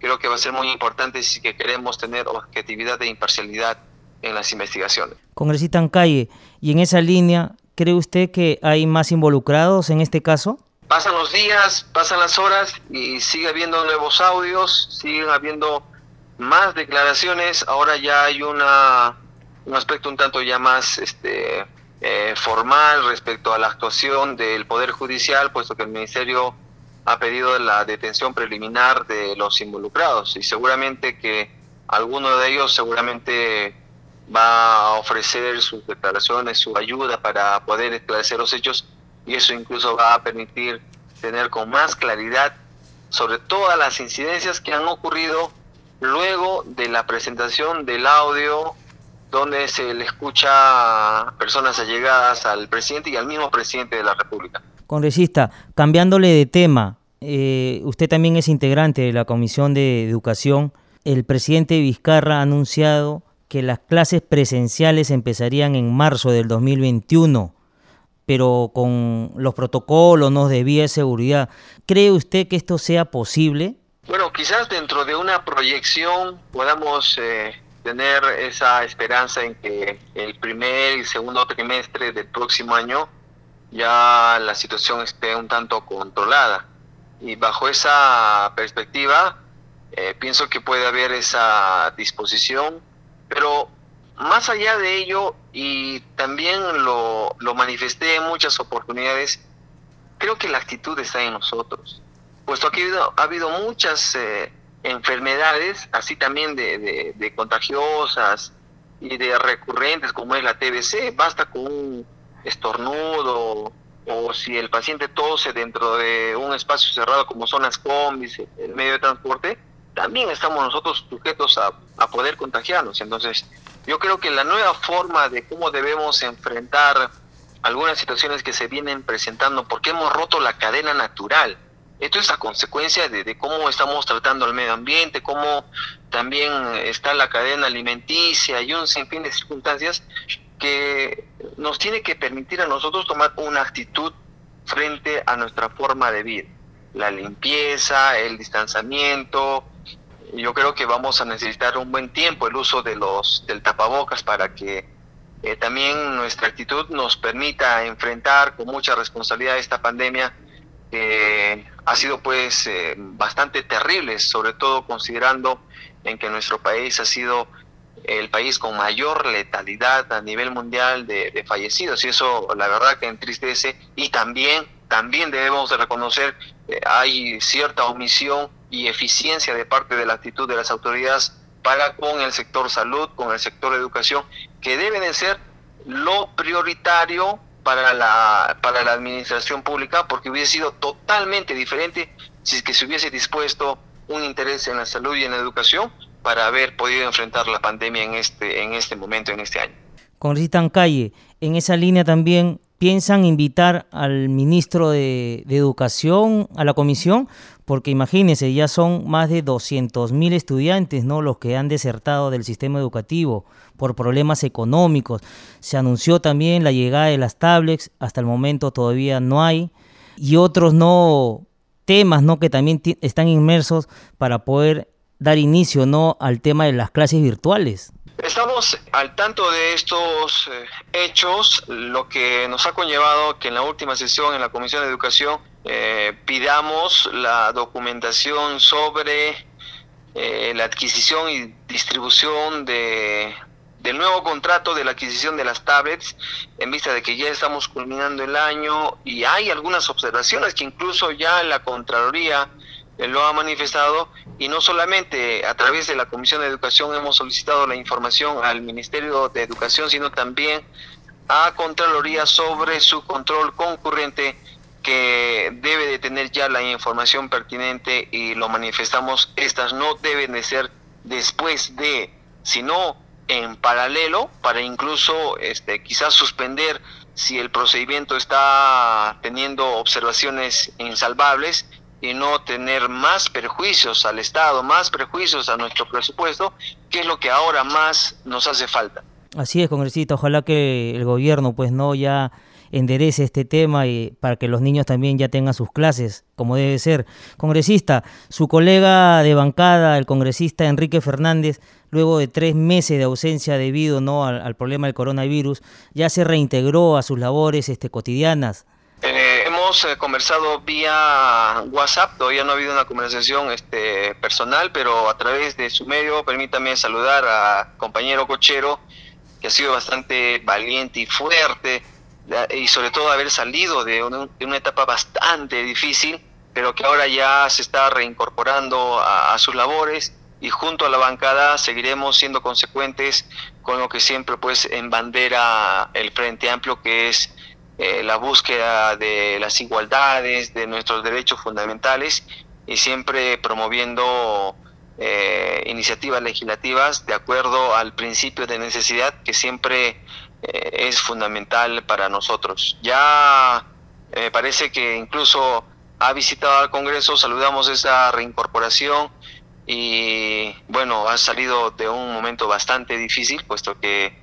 creo que va a ser muy importante si que queremos tener objetividad e imparcialidad en las investigaciones. Congresista Calle, y en esa línea, ¿cree usted que hay más involucrados en este caso? Pasan los días, pasan las horas y sigue habiendo nuevos audios, siguen habiendo más declaraciones, ahora ya hay una, un aspecto un tanto ya más este, eh, formal respecto a la actuación del Poder Judicial, puesto que el Ministerio ha pedido la detención preliminar de los involucrados. Y seguramente que alguno de ellos seguramente va a ofrecer sus declaraciones, su ayuda para poder esclarecer los hechos. Y eso incluso va a permitir tener con más claridad sobre todas las incidencias que han ocurrido luego de la presentación del audio donde se le escucha a personas allegadas al presidente y al mismo presidente de la República. Congresista, cambiándole de tema, eh, usted también es integrante de la Comisión de Educación. El presidente Vizcarra ha anunciado que las clases presenciales empezarían en marzo del 2021, pero con los protocolos ¿no? de vía de seguridad. ¿Cree usted que esto sea posible? Bueno, quizás dentro de una proyección podamos eh, tener esa esperanza en que el primer y segundo trimestre del próximo año ya la situación esté un tanto controlada. Y bajo esa perspectiva, eh, pienso que puede haber esa disposición, pero más allá de ello, y también lo, lo manifesté en muchas oportunidades, creo que la actitud está en nosotros, puesto que ha habido, ha habido muchas eh, enfermedades, así también de, contagiosas y de recurrentes como es la TBC, basta con un estornudo o si el paciente tose dentro de un espacio cerrado como son las combis, el medio de transporte, también estamos nosotros sujetos a, a poder contagiarnos. Entonces, yo creo que la nueva forma de cómo debemos enfrentar algunas situaciones que se vienen presentando, porque hemos roto la cadena natural, esto es a consecuencia de, cómo estamos tratando al medio ambiente, cómo también está la cadena alimenticia y un sinfín de circunstancias que nos tiene que permitir a nosotros tomar una actitud frente a nuestra forma de vida. La limpieza, el distanciamiento. Yo creo que vamos a necesitar un buen tiempo el uso de los del tapabocas para que eh, también nuestra actitud nos permita enfrentar con mucha responsabilidad esta pandemia que ha sido pues eh, bastante terrible, sobre todo considerando en que nuestro país ha sido el país con mayor letalidad a nivel mundial de, fallecidos y eso la verdad que entristece y también también debemos de reconocer que hay cierta omisión y eficiencia de parte de la actitud de las autoridades para con el sector salud, con el sector educación, que deben de ser lo prioritario para la, para la administración pública porque hubiese sido totalmente diferente si es que se hubiese dispuesto un interés en la salud y en la educación para haber podido enfrentar la pandemia en este, en este momento, en este año. Congresista Calle, en esa línea también piensan invitar al ministro de, de, Educación a la comisión, porque imagínense, ya son más de 200.000 estudiantes ¿no? los que han desertado del sistema educativo por problemas económicos. Se anunció también la llegada de las tablets, hasta el momento todavía no hay, y otros no temas ¿no? que también están inmersos para poder dar inicio ¿no? al tema de las clases virtuales. Estamos al tanto de estos eh, hechos, lo que nos ha conllevado que en la última sesión en la Comisión de Educación eh, pidamos la documentación sobre eh, la adquisición y distribución de del nuevo contrato de la adquisición de las tablets en vista de que ya estamos culminando el año y hay algunas observaciones que incluso ya la Contraloría eh, lo ha manifestado y no solamente a través de la Comisión de Educación hemos solicitado la información al Ministerio de Educación, sino también a Contraloría sobre su control concurrente que debe de tener ya la información pertinente y lo manifestamos, estas no deben de ser después de, sino en paralelo para incluso este, quizás suspender si el procedimiento está teniendo observaciones insalvables y no tener más perjuicios al Estado, más perjuicios a nuestro presupuesto, que es lo que ahora más nos hace falta. Así es, congresista, ojalá que el gobierno pues no ya enderece este tema y para que los niños también ya tengan sus clases como debe ser. Congresista, su colega de bancada, el congresista Enrique Fernández, luego de tres meses de ausencia debido ¿no? al, problema del coronavirus, ya se reintegró a sus labores este, cotidianas. Eh, hemos eh, conversado vía WhatsApp, todavía no ha habido una conversación este, personal, pero a través de su medio, permítame saludar a compañero cochero, que ha sido bastante valiente y fuerte, y sobre todo haber salido de una, etapa bastante difícil, pero que ahora ya se está reincorporando a, sus labores y junto a la bancada seguiremos siendo consecuentes con lo que siempre pues en bandera el Frente Amplio que es eh, la búsqueda de las igualdades, de nuestros derechos fundamentales y siempre promoviendo eh, iniciativas legislativas de acuerdo al principio de necesidad que siempre es fundamental para nosotros. Ya me parece que incluso ha visitado al Congreso, saludamos esa reincorporación y bueno, ha salido de un momento bastante difícil, puesto que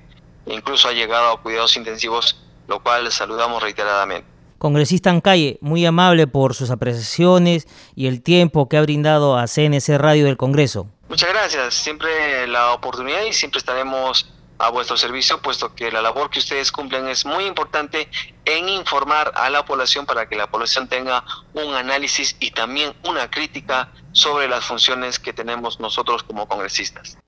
incluso ha llegado a cuidados intensivos, lo cual saludamos reiteradamente. Congresista en calle, muy amable por sus apreciaciones y el tiempo que ha brindado a CNC Radio del Congreso. Muchas gracias, siempre la oportunidad y siempre estaremos a vuestro servicio, puesto que la labor que ustedes cumplen es muy importante en informar a la población para que la población tenga un análisis y también una crítica sobre las funciones que tenemos nosotros como congresistas.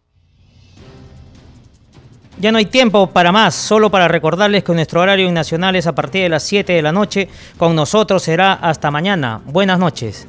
Ya no hay tiempo para más, solo para recordarles que nuestro horario nacional es a partir de las 7 de la noche. Con nosotros será hasta mañana. Buenas noches.